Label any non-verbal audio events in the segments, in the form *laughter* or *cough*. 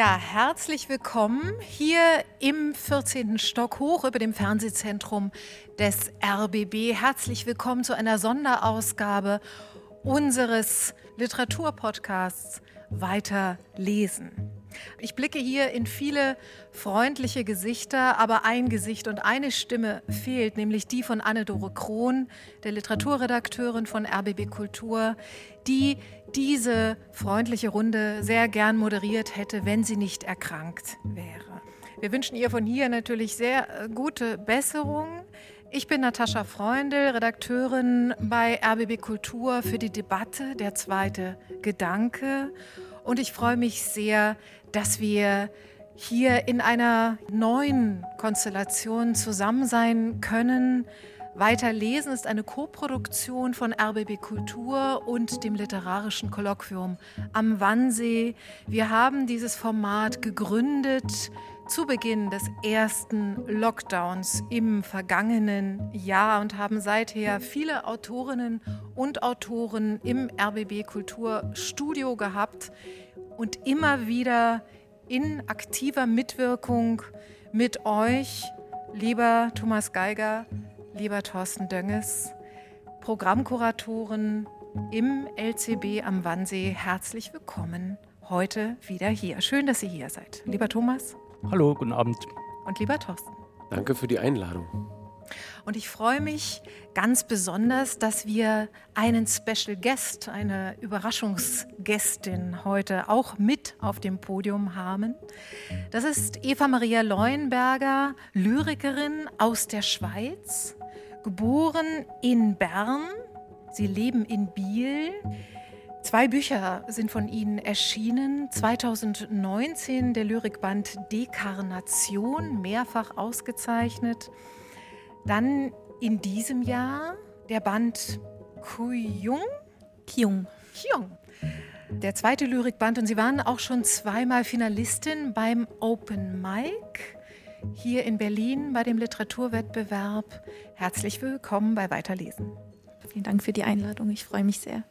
Ja, herzlich willkommen hier im 14. Stock hoch über dem Fernsehzentrum des RBB. Herzlich willkommen zu einer Sonderausgabe unseres Literaturpodcasts Weiter lesen. Ich blicke hier in viele freundliche Gesichter, aber ein Gesicht und eine Stimme fehlt, nämlich die von Anne-Dore Krohn, der Literaturredakteurin von RBB Kultur, die diese freundliche Runde sehr gern moderiert hätte, wenn sie nicht erkrankt wäre. Wir wünschen ihr von hier natürlich sehr äh, gute Besserung. Ich bin Natascha Freundl, Redakteurin bei RBB Kultur für die Debatte Der zweite Gedanke. Und ich freue mich sehr, dass wir hier in einer neuen Konstellation zusammen sein können. Weiter lesen ist eine Koproduktion von RBB Kultur und dem Literarischen Kolloquium am Wannsee. Wir haben dieses Format gegründet zu Beginn des ersten Lockdowns im vergangenen Jahr und haben seither viele Autorinnen und Autoren im RBB Kulturstudio gehabt und immer wieder in aktiver Mitwirkung mit euch, lieber Thomas Geiger, lieber Thorsten Dönges, Programmkuratoren im LCB am Wannsee, herzlich willkommen heute wieder hier. Schön, dass ihr hier seid. Lieber Thomas. Hallo, guten Abend. Und lieber Thorsten. Danke für die Einladung. Und ich freue mich ganz besonders, dass wir einen Special Guest, eine Überraschungsgästin heute auch mit auf dem Podium haben. Das ist Eva Maria Leuenberger, Lyrikerin aus der Schweiz, geboren in Bern. Sie leben in Biel. Zwei Bücher sind von Ihnen erschienen. 2019 der Lyrikband Dekarnation, mehrfach ausgezeichnet. Dann in diesem Jahr der Band Kuyung. Kyung. Kyung. Der zweite Lyrikband und Sie waren auch schon zweimal Finalistin beim Open Mic hier in Berlin bei dem Literaturwettbewerb. Herzlich willkommen bei Weiterlesen. Vielen Dank für die Einladung. Ich freue mich sehr.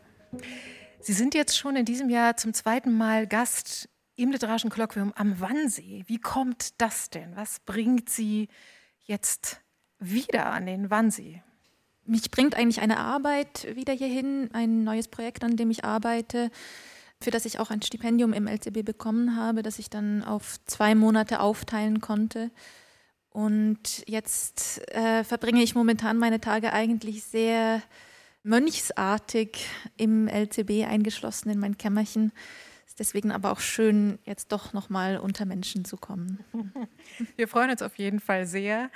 Sie sind jetzt schon in diesem Jahr zum zweiten Mal Gast im Literarischen Kolloquium am Wannsee. Wie kommt das denn? Was bringt Sie jetzt wieder an den Wannsee? Mich bringt eigentlich eine Arbeit wieder hierhin, ein neues Projekt, an dem ich arbeite, für das ich auch ein Stipendium im LCB bekommen habe, das ich dann auf zwei Monate aufteilen konnte. Und jetzt äh, verbringe ich momentan meine Tage eigentlich sehr mönchsartig im LCB eingeschlossen in mein Kämmerchen. Ist deswegen aber auch schön, jetzt doch nochmal unter Menschen zu kommen. *laughs* Wir freuen uns auf jeden Fall sehr,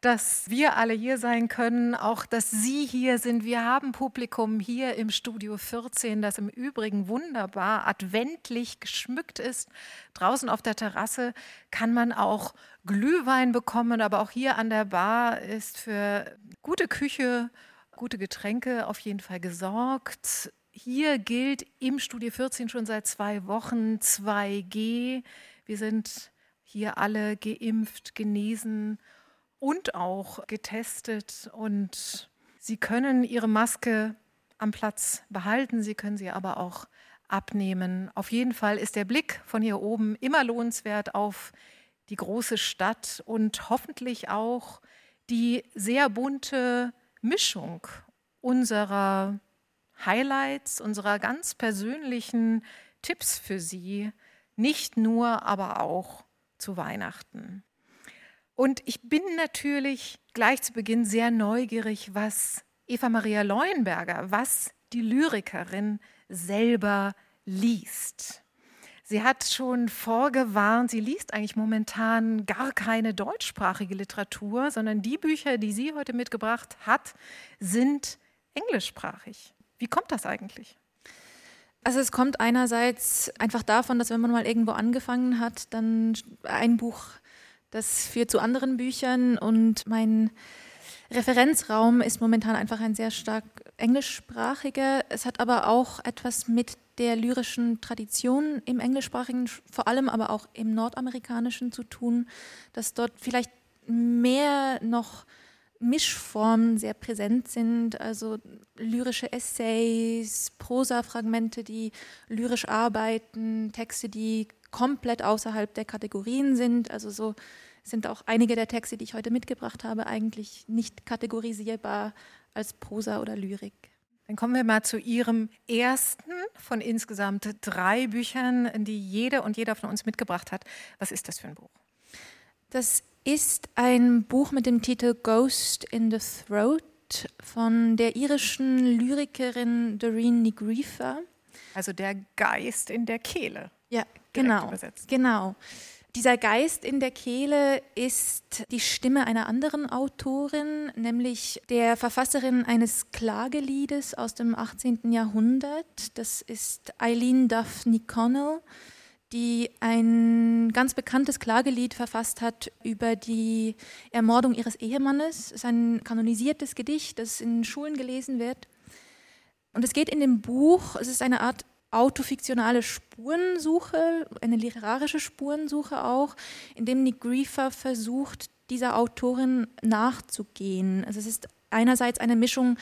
dass wir alle hier sein können, auch dass Sie hier sind. Wir haben Publikum hier im Studio 14, das im Übrigen wunderbar adventlich geschmückt ist. Draußen auf der Terrasse kann man auch Glühwein bekommen, aber auch hier an der Bar ist für gute Küche gute Getränke auf jeden Fall gesorgt. Hier gilt im Studio 14 schon seit zwei Wochen 2G. Wir sind hier alle geimpft, genesen und auch getestet. Und Sie können Ihre Maske am Platz behalten, Sie können sie aber auch abnehmen. Auf jeden Fall ist der Blick von hier oben immer lohnenswert auf die große Stadt und hoffentlich auch die sehr bunte Mischung unserer Highlights, unserer ganz persönlichen Tipps für Sie, nicht nur, aber auch zu Weihnachten. Und ich bin natürlich gleich zu Beginn sehr neugierig, was Eva Maria Leuenberger, was die Lyrikerin selber liest. Sie hat schon vorgewarnt, sie liest eigentlich momentan gar keine deutschsprachige Literatur, sondern die Bücher, die sie heute mitgebracht hat, sind englischsprachig. Wie kommt das eigentlich? Also es kommt einerseits einfach davon, dass wenn man mal irgendwo angefangen hat, dann ein Buch, das führt zu anderen Büchern und mein Referenzraum ist momentan einfach ein sehr stark englischsprachiger. Es hat aber auch etwas mit der lyrischen Tradition im englischsprachigen, vor allem aber auch im nordamerikanischen zu tun, dass dort vielleicht mehr noch Mischformen sehr präsent sind, also lyrische Essays, Prosafragmente, die lyrisch arbeiten, Texte, die komplett außerhalb der Kategorien sind. Also so sind auch einige der Texte, die ich heute mitgebracht habe, eigentlich nicht kategorisierbar als Prosa oder Lyrik. Dann kommen wir mal zu Ihrem ersten von insgesamt drei Büchern, die jede und jeder von uns mitgebracht hat. Was ist das für ein Buch? Das ist ein Buch mit dem Titel Ghost in the Throat von der irischen Lyrikerin Doreen Nigrifa. Also der Geist in der Kehle. Ja, genau. Genau. Dieser Geist in der Kehle ist die Stimme einer anderen Autorin, nämlich der Verfasserin eines Klageliedes aus dem 18. Jahrhundert. Das ist Eileen Duffy Connell, die ein ganz bekanntes Klagelied verfasst hat über die Ermordung ihres Ehemannes. Es ist ein kanonisiertes Gedicht, das in Schulen gelesen wird. Und es geht in dem Buch, es ist eine Art autofiktionale Spurensuche, eine literarische Spurensuche auch, in dem Nick Griefer versucht, dieser Autorin nachzugehen. Also es ist einerseits eine Mischung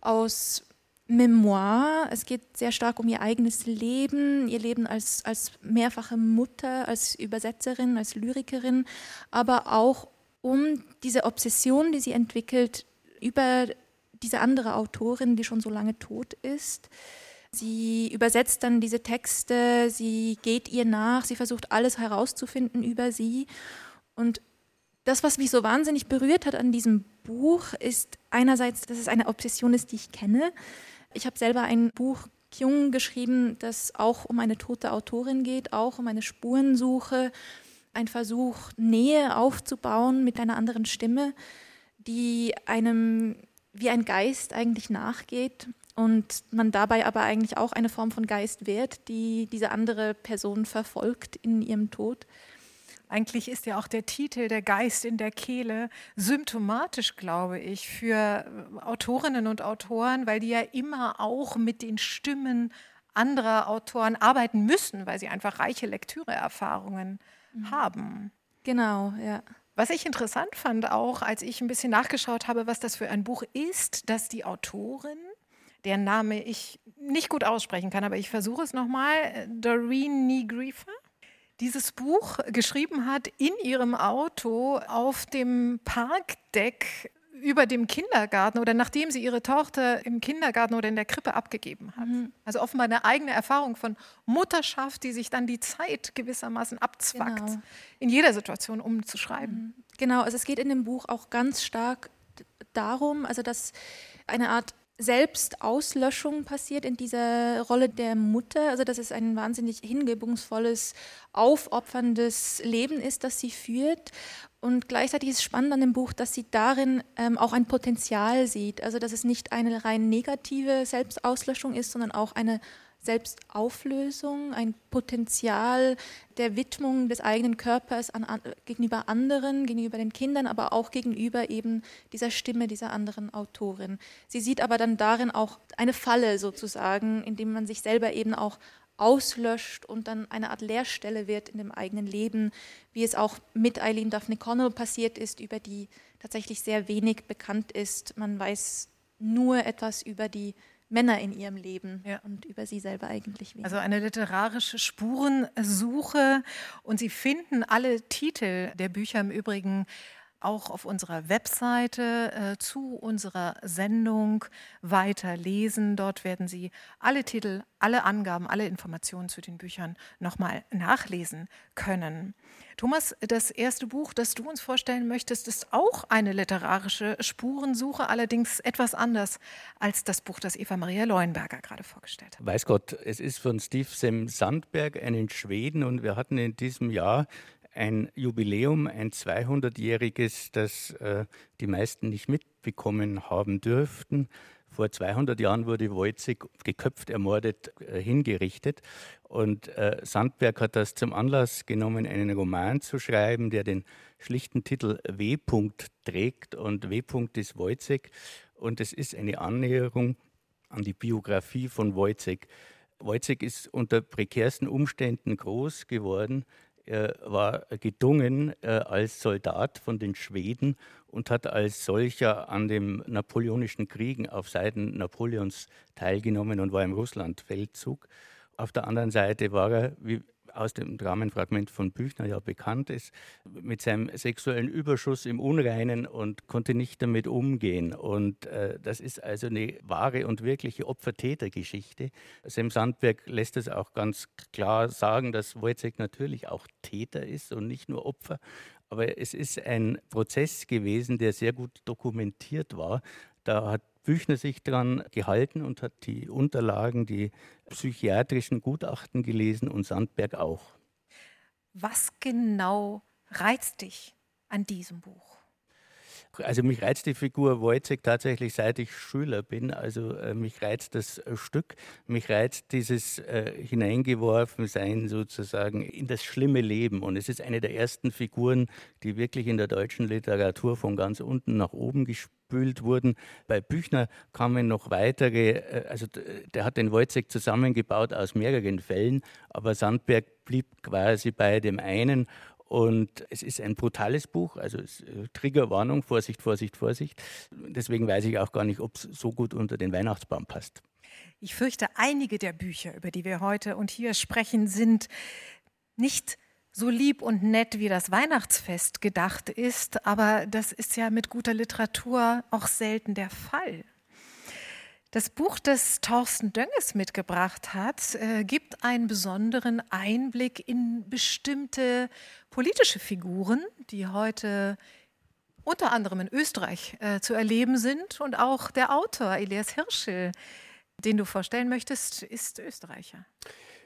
aus Memoir, es geht sehr stark um ihr eigenes Leben, ihr Leben als, als mehrfache Mutter, als Übersetzerin, als Lyrikerin, aber auch um diese Obsession, die sie entwickelt über diese andere Autorin, die schon so lange tot ist. Sie übersetzt dann diese Texte, sie geht ihr nach, sie versucht alles herauszufinden über sie. Und das, was mich so wahnsinnig berührt hat an diesem Buch, ist einerseits, dass es eine Obsession ist, die ich kenne. Ich habe selber ein Buch Kyung geschrieben, das auch um eine tote Autorin geht, auch um eine Spurensuche, ein Versuch, Nähe aufzubauen mit einer anderen Stimme, die einem wie ein Geist eigentlich nachgeht und man dabei aber eigentlich auch eine Form von Geist wird, die diese andere Person verfolgt in ihrem Tod. Eigentlich ist ja auch der Titel Der Geist in der Kehle symptomatisch, glaube ich, für Autorinnen und Autoren, weil die ja immer auch mit den Stimmen anderer Autoren arbeiten müssen, weil sie einfach reiche Lektüreerfahrungen mhm. haben. Genau, ja. Was ich interessant fand, auch als ich ein bisschen nachgeschaut habe, was das für ein Buch ist, dass die Autorin deren Name ich nicht gut aussprechen kann, aber ich versuche es nochmal, Doreen Nigrifa, dieses Buch geschrieben hat in ihrem Auto auf dem Parkdeck über dem Kindergarten oder nachdem sie ihre Tochter im Kindergarten oder in der Krippe abgegeben hat. Mhm. Also offenbar eine eigene Erfahrung von Mutterschaft, die sich dann die Zeit gewissermaßen abzwackt, genau. in jeder Situation umzuschreiben. Mhm. Genau, also es geht in dem Buch auch ganz stark darum, also dass eine Art Selbstauslöschung passiert in dieser Rolle der Mutter. Also dass es ein wahnsinnig hingebungsvolles, aufopferndes Leben ist, das sie führt. Und gleichzeitig ist es spannend an dem Buch, dass sie darin ähm, auch ein Potenzial sieht. Also dass es nicht eine rein negative Selbstauslöschung ist, sondern auch eine Selbstauflösung, ein Potenzial der Widmung des eigenen Körpers an, an, gegenüber anderen, gegenüber den Kindern, aber auch gegenüber eben dieser Stimme dieser anderen Autorin. Sie sieht aber dann darin auch eine Falle sozusagen, indem man sich selber eben auch auslöscht und dann eine Art Leerstelle wird in dem eigenen Leben, wie es auch mit Eileen Daphne Connell passiert ist, über die tatsächlich sehr wenig bekannt ist. Man weiß nur etwas über die Männer in ihrem Leben ja. und über sie selber eigentlich weniger. Also eine literarische Spurensuche und Sie finden alle Titel der Bücher im Übrigen auch auf unserer Webseite äh, zu unserer Sendung weiter lesen. Dort werden Sie alle Titel, alle Angaben, alle Informationen zu den Büchern nochmal nachlesen können. Thomas, das erste Buch, das du uns vorstellen möchtest, ist auch eine literarische Spurensuche, allerdings etwas anders als das Buch, das Eva Maria Leuenberger gerade vorgestellt hat. Weiß Gott, es ist von Steve Sem Sandberg, einen Schweden, und wir hatten in diesem Jahr ein Jubiläum, ein 200-jähriges, das äh, die meisten nicht mitbekommen haben dürften. Vor 200 Jahren wurde Wojcik geköpft, ermordet, äh, hingerichtet. Und äh, Sandberg hat das zum Anlass genommen, einen Roman zu schreiben, der den schlichten Titel W. trägt. Und W. ist Wojcik. Und es ist eine Annäherung an die Biografie von Wojcik. Wojcik ist unter prekärsten Umständen groß geworden. Er war gedungen äh, als Soldat von den Schweden und hat als solcher an den napoleonischen Kriegen auf Seiten Napoleons teilgenommen und war im Russlandfeldzug. Auf der anderen Seite war er, wie aus dem Dramenfragment von Büchner ja bekannt ist, mit seinem sexuellen Überschuss im Unreinen und konnte nicht damit umgehen. Und äh, das ist also eine wahre und wirkliche Opfer-Täter-Geschichte. Sam Sandberg lässt es auch ganz klar sagen, dass Wojciech natürlich auch Täter ist und nicht nur Opfer. Aber es ist ein Prozess gewesen, der sehr gut dokumentiert war. Da hat Büchner sich daran gehalten und hat die Unterlagen, die psychiatrischen Gutachten gelesen und Sandberg auch. Was genau reizt dich an diesem Buch? Also mich reizt die Figur Wojciech tatsächlich seit ich Schüler bin. Also äh, mich reizt das äh, Stück, mich reizt dieses äh, Hineingeworfensein sozusagen in das schlimme Leben. Und es ist eine der ersten Figuren, die wirklich in der deutschen Literatur von ganz unten nach oben gespült wurden. Bei Büchner kamen noch weitere, äh, also der hat den Wojciech zusammengebaut aus mehreren Fällen, aber Sandberg blieb quasi bei dem einen und es ist ein brutales Buch, also äh, Triggerwarnung, Vorsicht, Vorsicht, Vorsicht. Deswegen weiß ich auch gar nicht, ob es so gut unter den Weihnachtsbaum passt. Ich fürchte, einige der Bücher, über die wir heute und hier sprechen, sind nicht so lieb und nett wie das Weihnachtsfest gedacht ist, aber das ist ja mit guter Literatur auch selten der Fall. Das Buch, das Thorsten Dönges mitgebracht hat, äh, gibt einen besonderen Einblick in bestimmte politische Figuren, die heute unter anderem in Österreich äh, zu erleben sind. Und auch der Autor Elias Hirschel, den du vorstellen möchtest, ist Österreicher.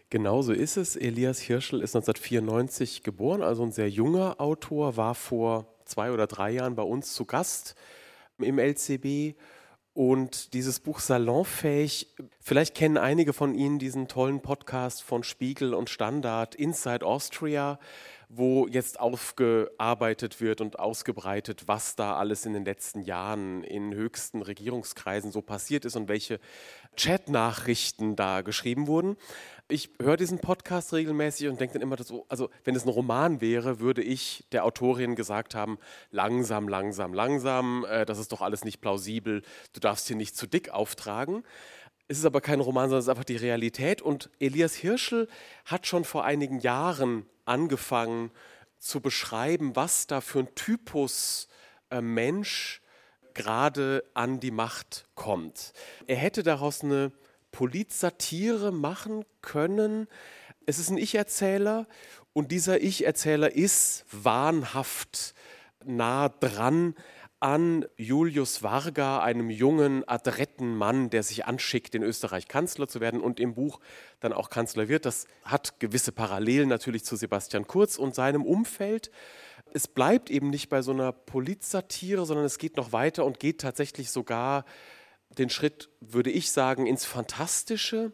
Genauso ist es. Elias Hirschel ist 1994 geboren, also ein sehr junger Autor, war vor zwei oder drei Jahren bei uns zu Gast im LCB und dieses Buch Salonfähig, vielleicht kennen einige von Ihnen diesen tollen Podcast von Spiegel und Standard, Inside Austria, wo jetzt aufgearbeitet wird und ausgebreitet, was da alles in den letzten Jahren in höchsten Regierungskreisen so passiert ist und welche Chatnachrichten da geschrieben wurden ich höre diesen Podcast regelmäßig und denke dann immer, so, also wenn es ein Roman wäre, würde ich der Autorin gesagt haben, langsam, langsam, langsam, äh, das ist doch alles nicht plausibel, du darfst hier nicht zu dick auftragen. Es ist aber kein Roman, sondern es ist einfach die Realität. Und Elias Hirschel hat schon vor einigen Jahren angefangen zu beschreiben, was da für ein Typus äh, Mensch gerade an die Macht kommt. Er hätte daraus eine Politsatire machen können. Es ist ein Ich-Erzähler und dieser Ich-Erzähler ist wahnhaft nah dran an Julius Varga, einem jungen, adretten Mann, der sich anschickt, in Österreich Kanzler zu werden und im Buch dann auch Kanzler wird. Das hat gewisse Parallelen natürlich zu Sebastian Kurz und seinem Umfeld. Es bleibt eben nicht bei so einer Politsatire, sondern es geht noch weiter und geht tatsächlich sogar den Schritt, würde ich sagen, ins Fantastische.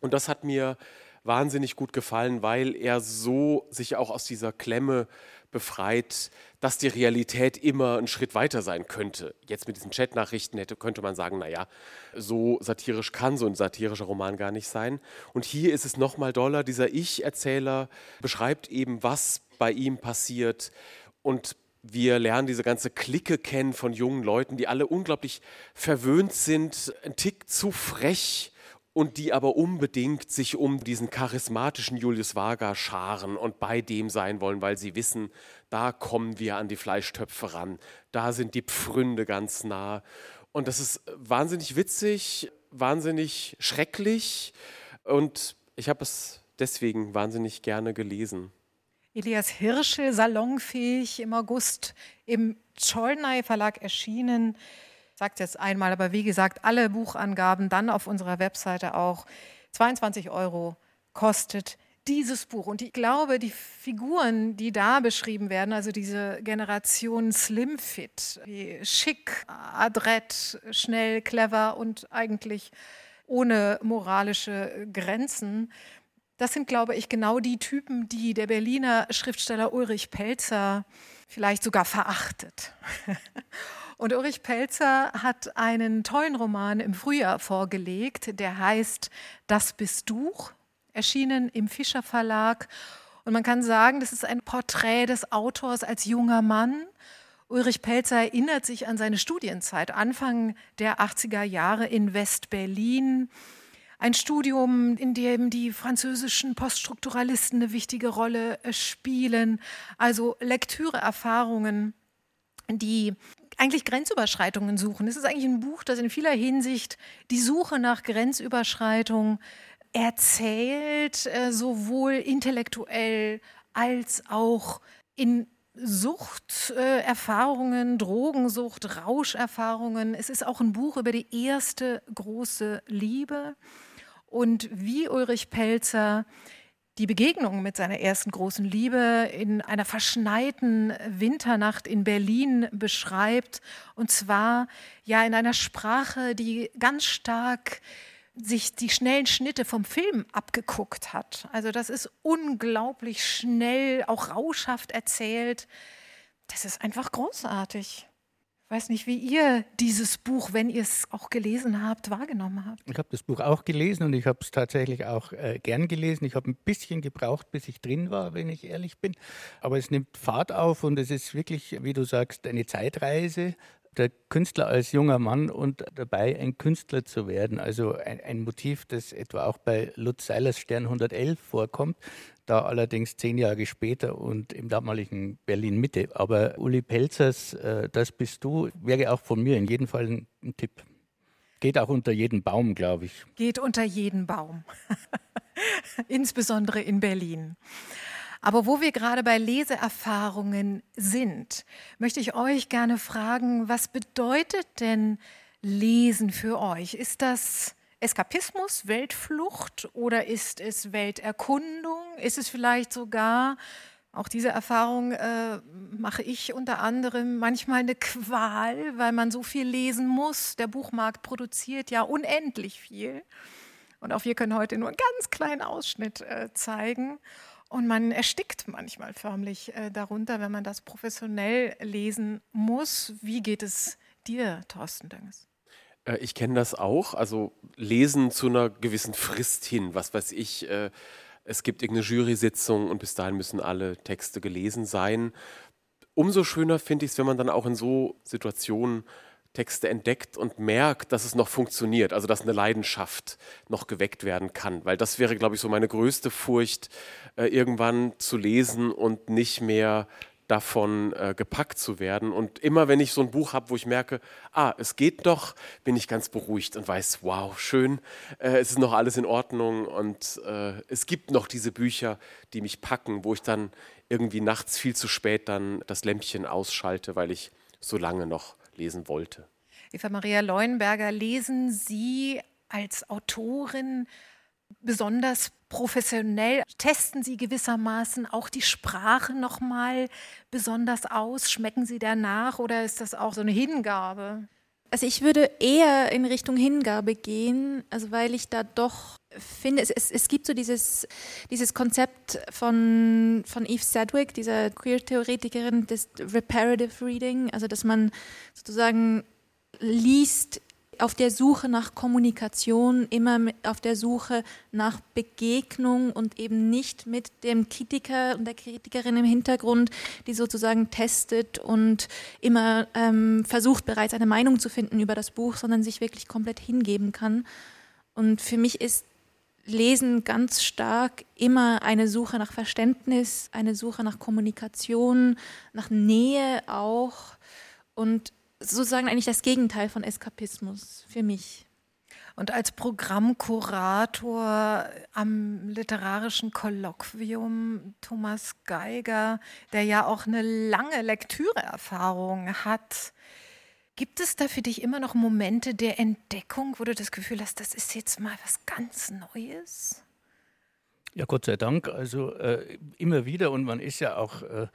Und das hat mir wahnsinnig gut gefallen, weil er so sich auch aus dieser Klemme befreit, dass die Realität immer einen Schritt weiter sein könnte. Jetzt mit diesen Chatnachrichten hätte, könnte man sagen, naja, so satirisch kann so ein satirischer Roman gar nicht sein. Und hier ist es nochmal doller. Dieser Ich-Erzähler beschreibt eben, was bei ihm passiert und wir lernen diese ganze Clique kennen von jungen Leuten, die alle unglaublich verwöhnt sind, ein Tick zu frech und die aber unbedingt sich um diesen charismatischen Julius Vaga scharen und bei dem sein wollen, weil sie wissen, da kommen wir an die Fleischtöpfe ran, da sind die Pfründe ganz nah. Und das ist wahnsinnig witzig, wahnsinnig schrecklich und ich habe es deswegen wahnsinnig gerne gelesen. Elias Hirsche, salonfähig, im August im Cholnay Verlag erschienen. Sage jetzt einmal, aber wie gesagt, alle Buchangaben dann auf unserer Webseite auch. 22 Euro kostet dieses Buch. Und ich glaube, die Figuren, die da beschrieben werden, also diese Generation Slimfit, wie schick, adrett, schnell, clever und eigentlich ohne moralische Grenzen, das sind, glaube ich, genau die Typen, die der Berliner Schriftsteller Ulrich Pelzer vielleicht sogar verachtet. *laughs* Und Ulrich Pelzer hat einen tollen Roman im Frühjahr vorgelegt, der heißt Das bist du, erschienen im Fischer Verlag. Und man kann sagen, das ist ein Porträt des Autors als junger Mann. Ulrich Pelzer erinnert sich an seine Studienzeit, Anfang der 80er Jahre in West-Berlin ein Studium, in dem die französischen Poststrukturalisten eine wichtige Rolle spielen, also Lektüreerfahrungen, die eigentlich Grenzüberschreitungen suchen. Es ist eigentlich ein Buch, das in vieler Hinsicht die Suche nach Grenzüberschreitung erzählt, äh, sowohl intellektuell als auch in Suchterfahrungen, äh, Drogensucht, Rauscherfahrungen. Es ist auch ein Buch über die erste große Liebe und wie Ulrich Pelzer die Begegnung mit seiner ersten großen Liebe in einer verschneiten Winternacht in Berlin beschreibt. Und zwar ja in einer Sprache, die ganz stark sich die schnellen Schnitte vom Film abgeguckt hat. Also das ist unglaublich schnell, auch rauschhaft erzählt. Das ist einfach großartig. Ich weiß nicht, wie ihr dieses Buch, wenn ihr es auch gelesen habt, wahrgenommen habt. Ich habe das Buch auch gelesen und ich habe es tatsächlich auch äh, gern gelesen. Ich habe ein bisschen gebraucht, bis ich drin war, wenn ich ehrlich bin. Aber es nimmt Fahrt auf und es ist wirklich, wie du sagst, eine Zeitreise der Künstler als junger Mann und dabei ein Künstler zu werden. Also ein, ein, Motiv, das etwa auch bei Lutz Seilers Stern 111 vorkommt, da allerdings zehn Jahre später und im damaligen Berlin Mitte. Aber Uli Pelzers äh, Das bist du wäre auch von mir in jedem Fall ein, ein Tipp. Geht auch unter jeden Baum, glaube ich. Geht unter jeden Baum. *laughs* Insbesondere in Berlin. Aber wo wir gerade bei Leseerfahrungen sind, möchte ich euch gerne fragen, was bedeutet denn Lesen für euch? Ist das Eskapismus, Weltflucht oder ist es Welterkundung? Ist es vielleicht sogar, auch diese Erfahrung äh, mache ich unter anderem, manchmal eine Qual, weil man so viel lesen muss. Der Buchmarkt produziert ja unendlich viel. Und auch wir können heute nur einen ganz kleinen Ausschnitt äh, zeigen. Und man erstickt manchmal förmlich äh, darunter, wenn man das professionell lesen muss. Wie geht es dir, Thorsten Dönges? Äh, ich kenne das auch. Also lesen zu einer gewissen Frist hin. Was weiß ich, äh, es gibt irgendeine Jury-Sitzung und bis dahin müssen alle Texte gelesen sein. Umso schöner finde ich es, wenn man dann auch in so Situationen Texte entdeckt und merkt, dass es noch funktioniert, also dass eine Leidenschaft noch geweckt werden kann. Weil das wäre, glaube ich, so meine größte Furcht, äh, irgendwann zu lesen und nicht mehr davon äh, gepackt zu werden. Und immer wenn ich so ein Buch habe, wo ich merke, ah, es geht doch, bin ich ganz beruhigt und weiß, wow, schön, äh, es ist noch alles in Ordnung und es gibt noch diese Bücher, die mich packen, wo ich dann irgendwie nachts viel zu spät dann das Lämpchen ausschalte, weil ich so lange noch lesen wollte. Eva Maria Leuenberger, lesen Sie als Autorin besonders professionell? Testen Sie gewissermaßen auch die Sprache noch mal besonders aus? Schmecken Sie danach oder ist das auch so eine Hingabe? Also ich würde eher in Richtung Hingabe gehen, also weil ich da doch finde, es, es, es gibt so dieses, dieses Konzept von, von Eve Sedgwick, dieser Queer-Theoretikerin des Reparative Reading, also dass man sozusagen liest auf der Suche nach Kommunikation, immer auf der Suche nach Begegnung und eben nicht mit dem Kritiker und der Kritikerin im Hintergrund, die sozusagen testet und immer ähm, versucht bereits eine Meinung zu finden über das Buch, sondern sich wirklich komplett hingeben kann. Und für mich ist Lesen ganz stark immer eine Suche nach Verständnis, eine Suche nach Kommunikation, nach Nähe auch und sozusagen eigentlich das Gegenteil von Eskapismus für mich. Und als Programmkurator am literarischen Kolloquium Thomas Geiger, der ja auch eine lange Lektüreerfahrung hat, gibt es da für dich immer noch Momente der Entdeckung, wo du das Gefühl hast, das ist jetzt mal was ganz Neues? Ja, Gott sei Dank. Also äh, immer wieder und man ist ja auch äh,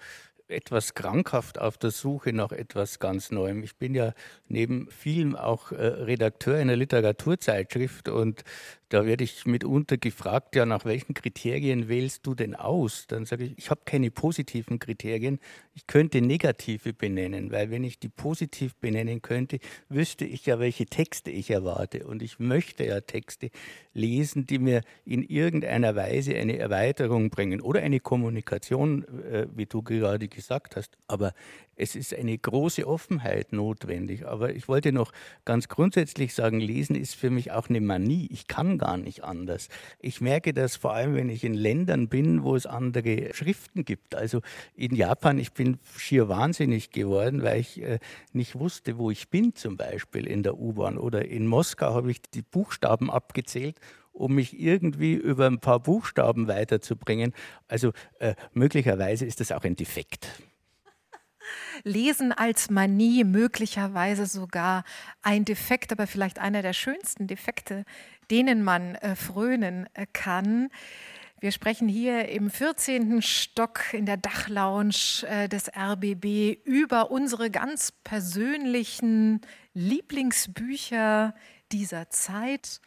etwas krankhaft auf der Suche nach etwas ganz Neuem. Ich bin ja neben vielem auch äh, Redakteur einer Literaturzeitschrift und da werde ich mitunter gefragt, ja, nach welchen Kriterien wählst du denn aus? Dann sage ich, ich habe keine positiven Kriterien, ich könnte negative benennen, weil wenn ich die positiv benennen könnte, wüsste ich ja, welche Texte ich erwarte. Und ich möchte ja Texte lesen, die mir in irgendeiner Weise eine Erweiterung bringen oder eine Kommunikation, äh, wie du gerade gesagt hast. Aber es ist eine große Offenheit notwendig. Aber ich wollte noch ganz grundsätzlich sagen, Lesen ist für mich auch eine Manie. Ich kann gar nicht anders. Ich merke das vor allem, wenn ich in Ländern bin, wo es andere Schriften gibt. Also in Japan, ich bin schier wahnsinnig geworden, weil ich äh, nicht wusste, wo ich bin, zum Beispiel in der U-Bahn. Oder in Moskau habe ich die Buchstaben abgezählt um mich irgendwie über ein paar Buchstaben weiterzubringen. Also äh, möglicherweise ist das auch ein Defekt. Lesen als Manie, möglicherweise sogar ein Defekt, aber vielleicht einer der schönsten Defekte, denen man äh, frönen äh, kann. Wir sprechen hier im 14. Stock in der Dachlounge äh, des RBB über unsere ganz persönlichen Lieblingsbücher dieser Zeit.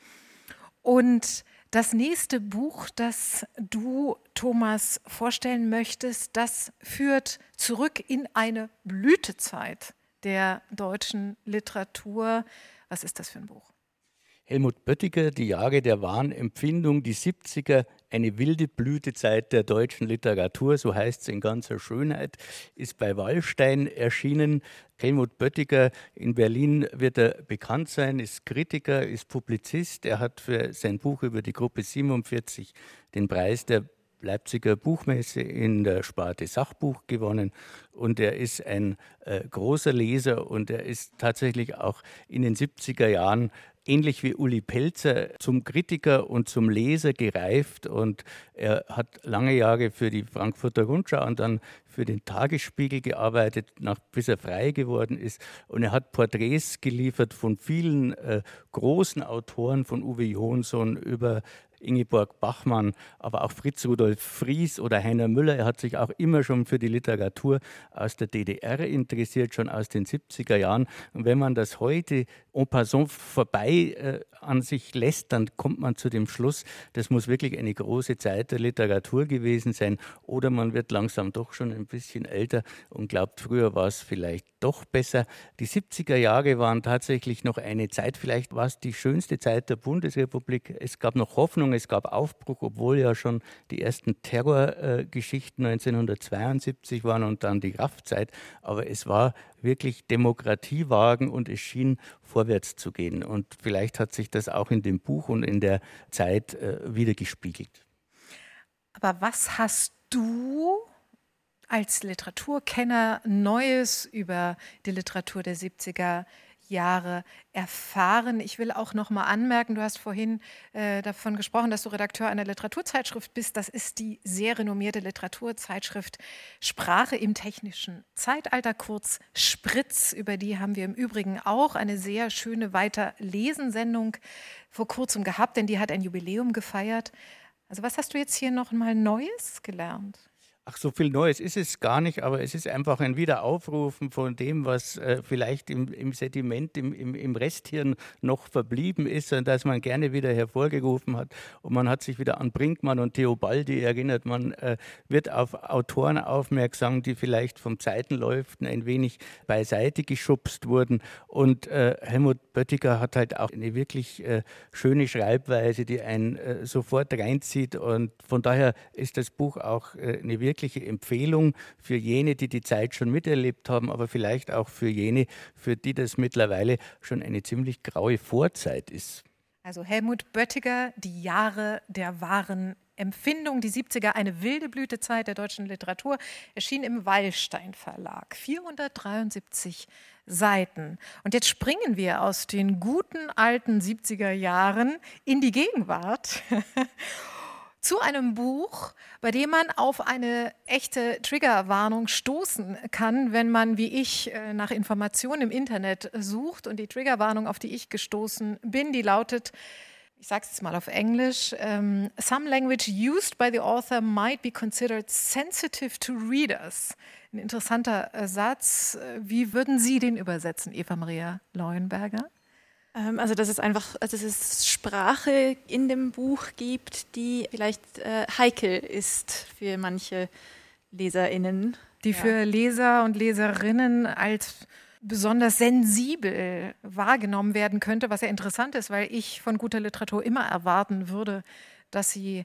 Und das nächste Buch, das du, Thomas, vorstellen möchtest, das führt zurück in eine Blütezeit der deutschen Literatur. Was ist das für ein Buch? Helmut Böttiger, Die Jahre der wahren Empfindung, die 70er, eine wilde Blütezeit der deutschen Literatur, so heißt es in ganzer Schönheit, ist bei Wallstein erschienen. Helmut Böttiger in Berlin wird er bekannt sein, ist Kritiker, ist Publizist. Er hat für sein Buch über die Gruppe 47 den Preis der Leipziger Buchmesse in der Sparte Sachbuch gewonnen und er ist ein äh, großer Leser und er ist tatsächlich auch in den 70er Jahren ähnlich wie Uli Pelzer zum Kritiker und zum Leser gereift und er hat lange Jahre für die Frankfurter Rundschau und dann für den Tagesspiegel gearbeitet, nach, bis er frei geworden ist. Und er hat Porträts geliefert von vielen äh, großen Autoren, von Uwe Jonsson über Ingeborg Bachmann, aber auch Fritz Rudolf Fries oder Heiner Müller. Er hat sich auch immer schon für die Literatur aus der DDR interessiert, schon aus den 70er Jahren. Und wenn man das heute en passant vorbei äh, an sich lässt, dann kommt man zu dem Schluss, das muss wirklich eine große Zeit der Literatur gewesen sein. Oder man wird langsam doch schon ein bisschen älter und glaubt, früher war es vielleicht doch besser. Die 70er Jahre waren tatsächlich noch eine Zeit, vielleicht war es die schönste Zeit der Bundesrepublik. Es gab noch Hoffnung, es gab Aufbruch, obwohl ja schon die ersten Terrorgeschichten äh, 1972 waren und dann die Kraftzeit. Aber es war wirklich Demokratie wagen und es schien vorwärts zu gehen. Und vielleicht hat sich das auch in dem Buch und in der Zeit äh, wiedergespiegelt. Aber was hast du als Literaturkenner Neues über die Literatur der 70er Jahre erfahren. Ich will auch noch mal anmerken, du hast vorhin äh, davon gesprochen, dass du Redakteur einer Literaturzeitschrift bist. Das ist die sehr renommierte Literaturzeitschrift Sprache im technischen Zeitalter, kurz Spritz. Über die haben wir im Übrigen auch eine sehr schöne Weiterlesensendung vor kurzem gehabt, denn die hat ein Jubiläum gefeiert. Also was hast du jetzt hier noch mal Neues gelernt? Ach, so viel Neues ist es gar nicht, aber es ist einfach ein Wiederaufrufen von dem, was äh, vielleicht im, im Sediment, im, im, im, Resthirn noch verblieben ist und das man gerne wieder hervorgerufen hat. Und man hat sich wieder an Brinkmann und Theobaldi erinnert. Man äh, wird auf Autoren aufmerksam, die vielleicht vom Zeitenläuften ein wenig beiseite geschubst wurden. Und äh, Helmut Böttiger hat halt auch eine wirklich äh, schöne Schreibweise, die einen äh, sofort reinzieht. Und von daher ist das Buch auch äh, eine wirklich wirkliche Empfehlung für jene, die die Zeit schon miterlebt haben, aber vielleicht auch für jene, für die das mittlerweile schon eine ziemlich graue Vorzeit ist. Also Helmut Böttiger, die Jahre der wahren Empfindung, die 70er, eine wilde Blütezeit der deutschen Literatur, erschien im Wallstein Verlag. 473 Seiten. Und jetzt springen wir aus den guten alten 70er Jahren in die Gegenwart *laughs* zu einem Buch, bei dem man auf eine echte Triggerwarnung stoßen kann, wenn man wie ich äh, nach Informationen im Internet sucht. Und die Triggerwarnung, auf die ich gestoßen bin, die lautet, ich sage es jetzt mal auf Englisch, ähm, Some language used by the author might be considered sensitive to readers. Ein interessanter äh, Satz. Wie würden Sie den übersetzen, Eva Maria Leuenberger? Ähm, also, dass es einfach, also dass es Sprache in dem Buch gibt, die vielleicht äh, heikel ist für manche LeserInnen. Die ja. für Leser und Leserinnen als besonders sensibel wahrgenommen werden könnte, was ja interessant ist, weil ich von guter Literatur immer erwarten würde, dass sie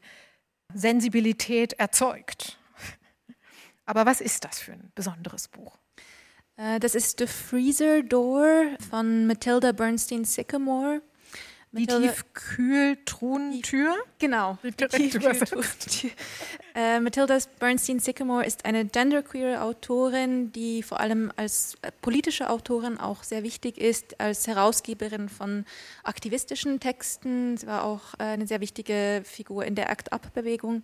Sensibilität erzeugt. Aber was ist das für ein besonderes Buch? Äh, das ist The Freezer Door von Matilda Bernstein Sycamore. Die Tiefkühltruhentür? Genau. Die Tiefkühltruhentür. äh, Matilda Bernstein Sycamore ist eine genderqueere Autorin, die vor allem als äh, politische Autorin auch sehr wichtig ist, als Herausgeberin von aktivistischen Texten. Sie war auch eine sehr wichtige Figur in der Act-Up-Bewegung.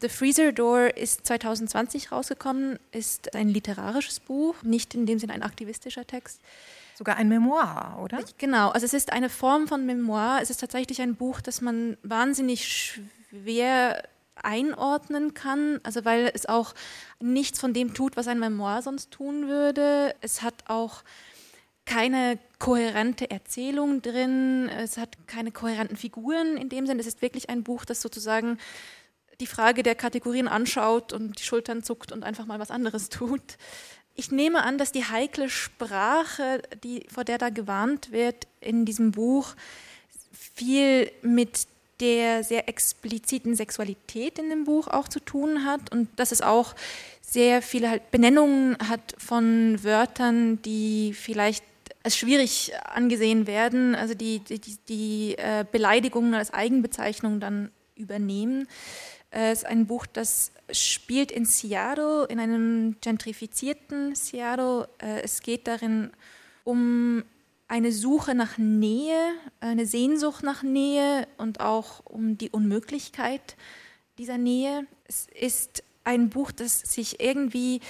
The Freezer Door ist 2020 rausgekommen, ist ein literarisches Buch, nicht in dem Sinne ein aktivistischer Text. Sogar ein Memoir, oder? Genau, also es ist eine Form von Memoir. Es ist tatsächlich ein Buch, das man wahnsinnig schwer einordnen kann, also weil es auch nichts von dem tut, was ein Memoir sonst tun würde. Es hat auch keine kohärente Erzählung drin, es hat keine kohärenten Figuren in dem Sinne. Es ist wirklich ein Buch, das sozusagen die Frage der Kategorien anschaut und die Schultern zuckt und einfach mal was anderes *laughs* tut. Ich nehme an, dass die heikle Sprache, die, vor der da gewarnt wird in diesem Buch, viel mit der sehr expliziten Sexualität in dem Buch auch zu tun hat und dass es auch sehr viele halt Benennungen hat von Wörtern, die vielleicht als schwierig angesehen werden, also die, die, die äh, Beleidigungen als Eigenbezeichnung dann übernehmen. Es ist ein Buch, das spielt in Seattle, in einem gentrifizierten Seattle. Äh, es geht darin um eine Suche nach Nähe, eine Sehnsucht nach Nähe und auch um die Unmöglichkeit dieser Nähe. Es ist ein Buch, das sich irgendwie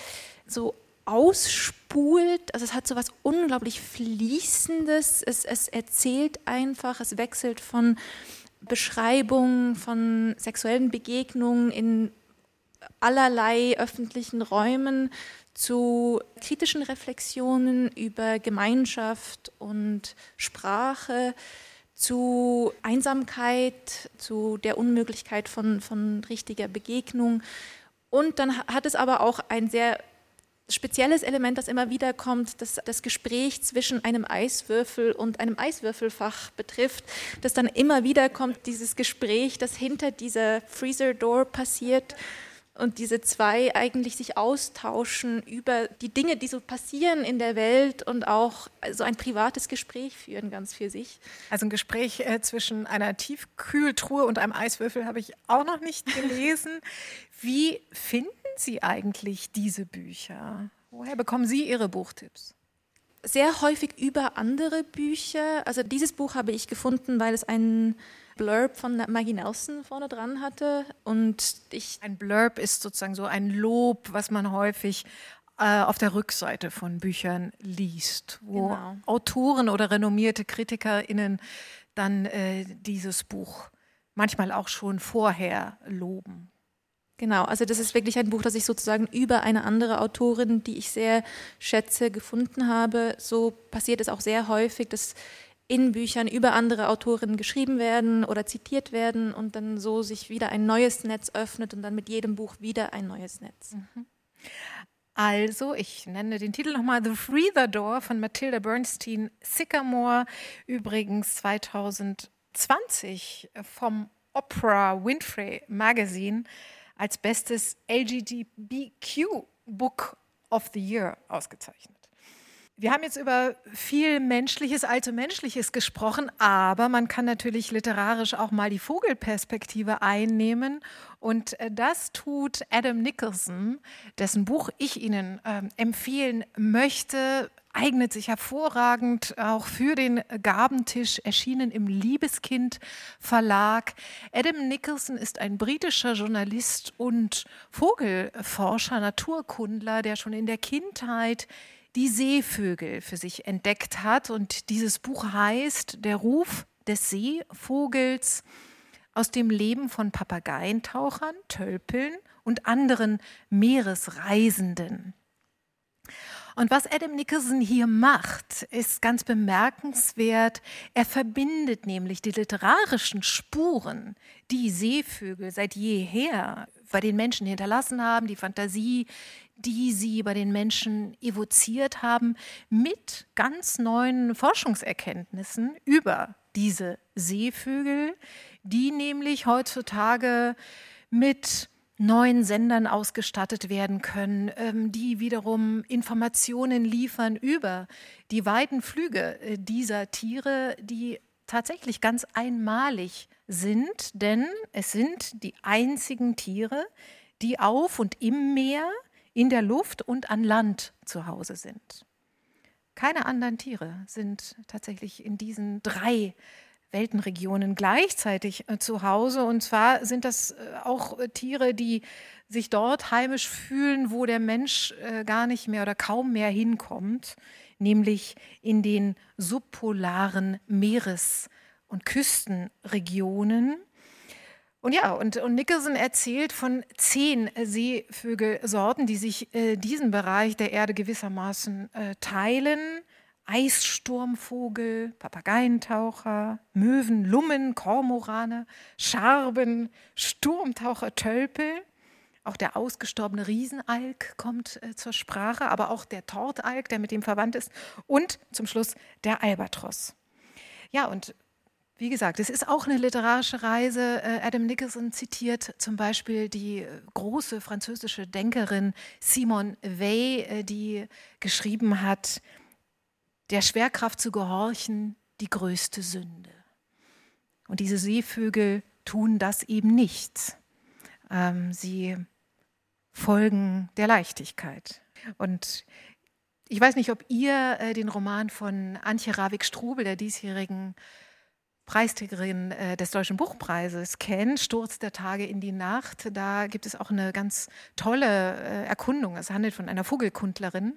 so ausspult. Also es hat so was unglaublich Fließendes. Es, es erzählt einfach, es wechselt von Beschreibung von sexuellen Begegnungen in allerlei öffentlichen Räumen zu kritischen Reflexionen über Gemeinschaft und Sprache, zu Einsamkeit, zu der Unmöglichkeit von, von richtiger Begegnung. Und dann hat es aber auch ein sehr spezielles Element, das immer wieder kommt, das das Gespräch zwischen einem Eiswürfel und einem Eiswürfelfach betrifft, das dann immer wieder kommt, dieses Gespräch, das hinter dieser Freezer Door passiert und diese zwei eigentlich sich austauschen über die Dinge, die so passieren in der Welt und auch so ein privates Gespräch führen ganz für sich. Also ein Gespräch äh, zwischen einer Tiefkühltruhe und einem Eiswürfel habe ich auch noch nicht gelesen. Wie finden Sie eigentlich diese Bücher? Woher bekommen Sie Ihre Buchtipps? Sehr häufig über andere Bücher. Also dieses Buch habe ich gefunden, weil es einen Blurb von Maggie Nelson vorne dran hatte. Und ich ein Blurb ist sozusagen so ein Lob, was man häufig äh, auf der Rückseite von Büchern liest, wo genau. Autoren oder renommierte KritikerInnen dann äh, dieses Buch manchmal auch schon vorher loben. Genau, also das ist wirklich ein Buch, das ich sozusagen über eine andere Autorin, die ich sehr schätze, gefunden habe. So passiert es auch sehr häufig, dass in Büchern über andere Autorinnen geschrieben werden oder zitiert werden und dann so sich wieder ein neues Netz öffnet und dann mit jedem Buch wieder ein neues Netz. Mhm. Also, ich nenne den Titel nochmal The Free the Door von Matilda Bernstein Sycamore, übrigens 2020 vom Opera Winfrey Magazine als bestes LGBTQ Book of the Year ausgezeichnet. Wir haben jetzt über viel Menschliches, allzu Menschliches gesprochen, aber man kann natürlich literarisch auch mal die Vogelperspektive einnehmen. Und äh, das tut Adam Nicholson, dessen Buch ich Ihnen äh, empfehlen möchte eignet sich hervorragend auch für den Gabentisch, erschienen im Liebeskind Verlag. Adam Nicholson ist ein britischer Journalist und Vogelforscher, Naturkundler, der schon in der Kindheit die Seevögel für sich entdeckt hat. Und dieses Buch heißt Der Ruf des Seevogels aus dem Leben von Papageientauchern, Tölpeln und anderen Meeresreisenden. Und was Adam Nicholson hier macht, ist ganz bemerkenswert. Er verbindet nämlich die literarischen Spuren, die Seevögel seit jeher bei den Menschen hinterlassen haben, die Fantasie, die sie bei den Menschen evoziert haben, mit ganz neuen Forschungserkenntnissen über diese Seevögel, die nämlich heutzutage mit neuen Sendern ausgestattet werden können, ähm, die wiederum Informationen liefern über die weiten Flüge äh, dieser Tiere, die tatsächlich ganz einmalig sind, denn es sind die einzigen Tiere, die auf und im Meer, in der Luft und an Land zu Hause sind. Keine anderen Tiere sind tatsächlich in diesen drei Weltenregionen gleichzeitig äh, zu Hause. Und zwar sind das äh, auch äh, Tiere, die sich dort heimisch fühlen, wo der Mensch gar nicht mehr oder kaum mehr hinkommt, nämlich in den subpolaren Meeres- und Küstenregionen. Und ja, und, und Nicholson erzählt von zehn Seevögelsorten, die sich äh, diesen Bereich der Erde gewissermaßen äh, teilen. Eissturmvogel, Papageientaucher, Möwen, Lummen, Kormorane, Scharben, Sturmtaucher, Tölpel. Auch der ausgestorbene Riesenalk kommt äh, zur Sprache, aber auch der Tortalk, der mit dem verwandt ist. Und zum Schluss der Albatros. Ja, und wie gesagt, es ist auch eine literarische Reise. Äh, Adam Nicholson zitiert zum Beispiel die äh, große französische Denkerin Simone Weil, äh, die geschrieben hat, der Schwerkraft zu gehorchen, die größte Sünde. Und diese Seevögel tun das eben nicht. Ähm, sie folgen der Leichtigkeit. Und ich weiß nicht, ob ihr den Roman von Antje Ravik-Strubel, der diesjährigen Preisträgerin äh, des Deutschen Buchpreises kennt, Sturz der Tage in die Nacht. Da gibt es auch eine ganz tolle äh, Erkundung. Es handelt von einer Vogelkundlerin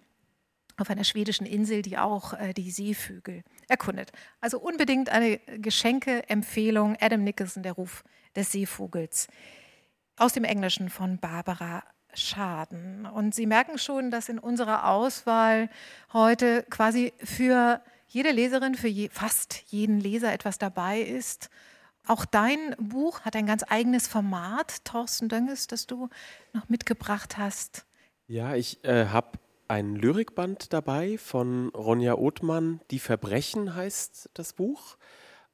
auf einer schwedischen Insel, die auch äh, die Seevögel erkundet. Also unbedingt eine Geschenke-Empfehlung. Adam Nicholson, der Ruf des Seevogels. Aus dem Englischen von Barbara Schaden. Und Sie merken schon, dass in unserer Auswahl heute quasi für jede Leserin, für je, fast jeden Leser etwas dabei ist. Auch dein Buch hat ein ganz eigenes Format, Thorsten Dönges, das du noch mitgebracht hast. Ja, ich äh, habe ein Lyrikband dabei von Ronja Othmann. Die Verbrechen heißt das Buch.